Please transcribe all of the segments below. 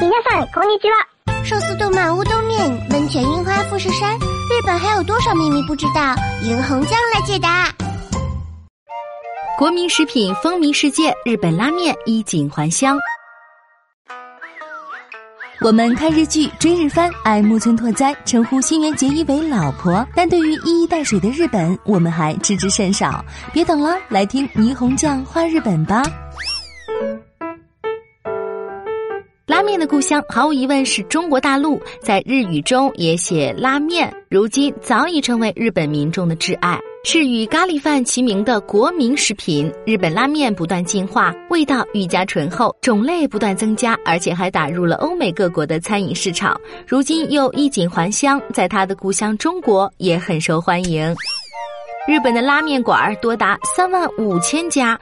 皆さんこんにちは。寿司动漫乌冬面，温泉樱花富士山，日本还有多少秘密不知道？银红酱来解答。国民食品风靡世界，日本拉面衣锦还乡。我们看日剧、追日番，爱木村拓哉，称呼新垣结衣为老婆。但对于一衣带水的日本，我们还知之甚少。别等了，来听霓虹酱画日本吧。 拉面的故乡毫无疑问是中国大陆，在日语中也写拉面，如今早已成为日本民众的挚爱。是与咖喱饭齐名的国民食品。日本拉面不断进化，味道愈加醇厚，种类不断增加，而且还打入了欧美各国的餐饮市场。如今又衣锦还乡，在他的故乡中国也很受欢迎。日本的拉面馆多达三万五千家。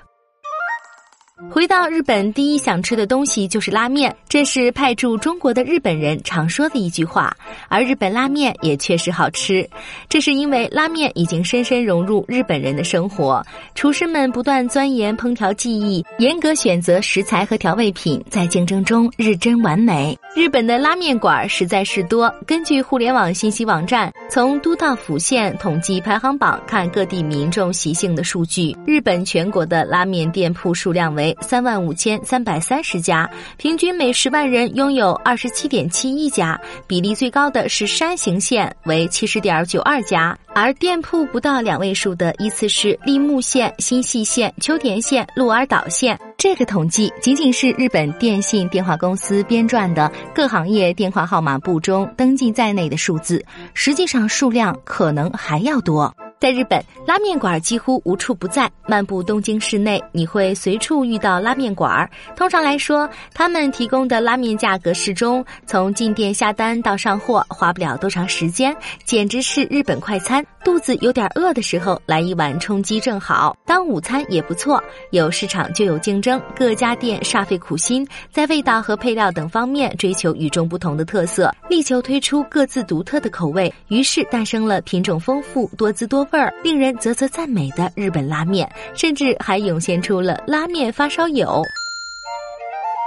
回到日本，第一想吃的东西就是拉面，这是派驻中国的日本人常说的一句话。而日本拉面也确实好吃，这是因为拉面已经深深融入日本人的生活。厨师们不断钻研烹调技艺，严格选择食材和调味品，在竞争中日臻完美。日本的拉面馆实在是多。根据互联网信息网站，从都道府县统计排行榜看各地民众习性的数据，日本全国的拉面店铺数量为。三万五千三百三十家，平均每十万人拥有二十七点七一家，比例最高的是山形县，为七十点九二家，而店铺不到两位数的依次是立木县、新细县、秋田县、鹿儿岛县。这个统计仅仅是日本电信电话公司编撰的各行业电话号码簿中登记在内的数字，实际上数量可能还要多。在日本，拉面馆几乎无处不在。漫步东京市内，你会随处遇到拉面馆。通常来说，他们提供的拉面价格适中，从进店下单到上货花不了多长时间，简直是日本快餐。肚子有点饿的时候，来一碗充饥正好。当午餐也不错。有市场就有竞争，各家店煞费苦心，在味道和配料等方面追求与众不同的特色，力求推出各自独特的口味。于是诞生了品种丰富、多姿多。味儿令人啧啧赞美的日本拉面，甚至还涌现出了拉面发烧友。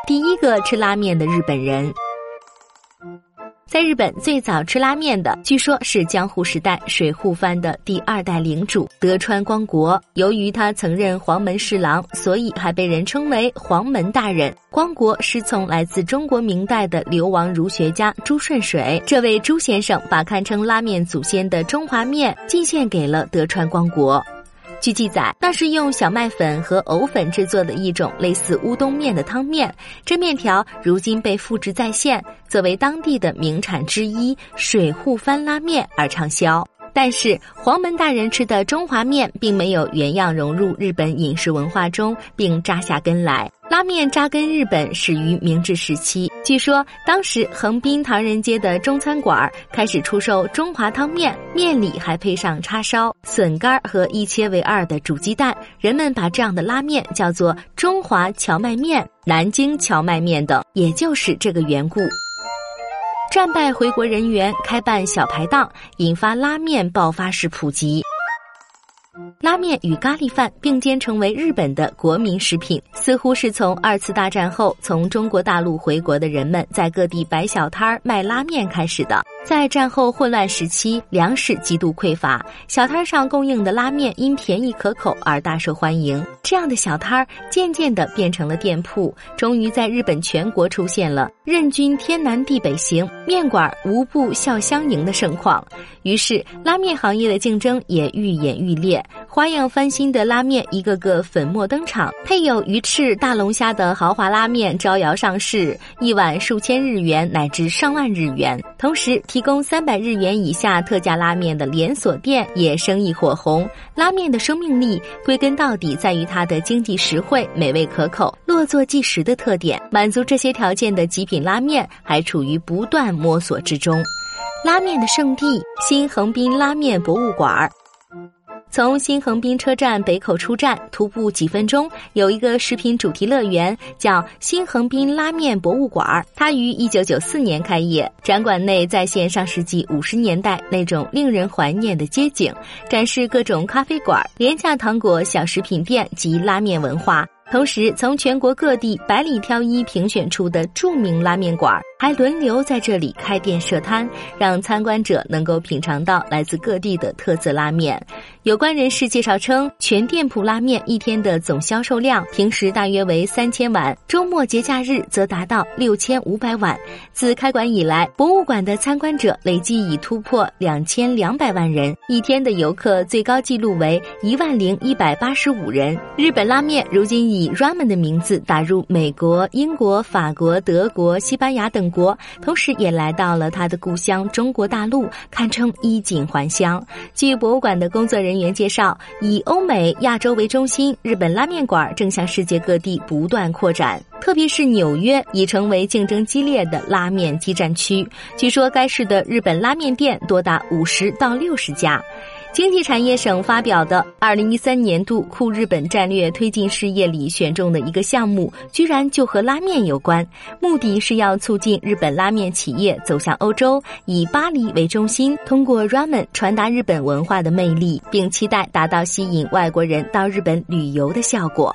第一个吃拉面的日本人。在日本最早吃拉面的，据说是江户时代水户藩的第二代领主德川光国。由于他曾任黄门侍郎，所以还被人称为黄门大人。光国师从来自中国明代的流亡儒学家朱顺水。这位朱先生把堪称拉面祖先的中华面进献给了德川光国。据记载，那是用小麦粉和藕粉制作的一种类似乌冬面的汤面。这面条如今被复制再现，作为当地的名产之一——水户番拉面而畅销。但是，黄门大人吃的中华面并没有原样融入日本饮食文化中，并扎下根来。拉面扎根日本始于明治时期。据说，当时横滨唐人街的中餐馆开始出售中华汤面，面里还配上叉烧、笋干和一切为二的煮鸡蛋。人们把这样的拉面叫做中华荞麦面、南京荞麦面等，也就是这个缘故。战败回国人员开办小排档，引发拉面爆发式普及。拉面与咖喱饭并肩成为日本的国民食品，似乎是从二次大战后从中国大陆回国的人们在各地摆小摊儿卖拉面开始的。在战后混乱时期，粮食极度匮乏，小摊上供应的拉面因便宜可口而大受欢迎。这样的小摊儿渐渐地变成了店铺，终于在日本全国出现了“任君天南地北行，面馆无不笑相迎”的盛况。于是，拉面行业的竞争也愈演愈烈，花样翻新的拉面一个个粉墨登场，配有鱼翅、大龙虾的豪华拉面招摇上市，一碗数千日元乃至上万日元。同时，提供三百日元以下特价拉面的连锁店也生意火红。拉面的生命力归根到底在于它的经济实惠、美味可口、落座即食的特点。满足这些条件的极品拉面还处于不断摸索之中。拉面的圣地——新横滨拉面博物馆儿。从新横滨车站北口出站，徒步几分钟，有一个食品主题乐园，叫新横滨拉面博物馆。它于一九九四年开业，展馆内再现上世纪五十年代那种令人怀念的街景，展示各种咖啡馆、廉价糖果、小食品店及拉面文化。同时，从全国各地百里挑一评选出的著名拉面馆，还轮流在这里开店设摊，让参观者能够品尝到来自各地的特色拉面。有关人士介绍称，全店铺拉面一天的总销售量平时大约为三千碗，周末节假日则达到六千五百碗。自开馆以来，博物馆的参观者累计已突破两千两百万人，一天的游客最高纪录为一万零一百八十五人。日本拉面如今。以 Ramen 的名字打入美国、英国、法国、德国、西班牙等国，同时也来到了他的故乡中国大陆，堪称衣锦还乡。据博物馆的工作人员介绍，以欧美、亚洲为中心，日本拉面馆正向世界各地不断扩展，特别是纽约已成为竞争激烈的拉面基站区。据说该市的日本拉面店多达五十到六十家。经济产业省发表的二零一三年度酷日本战略推进事业里选中的一个项目，居然就和拉面有关，目的是要促进日本拉面企业走向欧洲，以巴黎为中心，通过 ramen 传达日本文化的魅力，并期待达到吸引外国人到日本旅游的效果。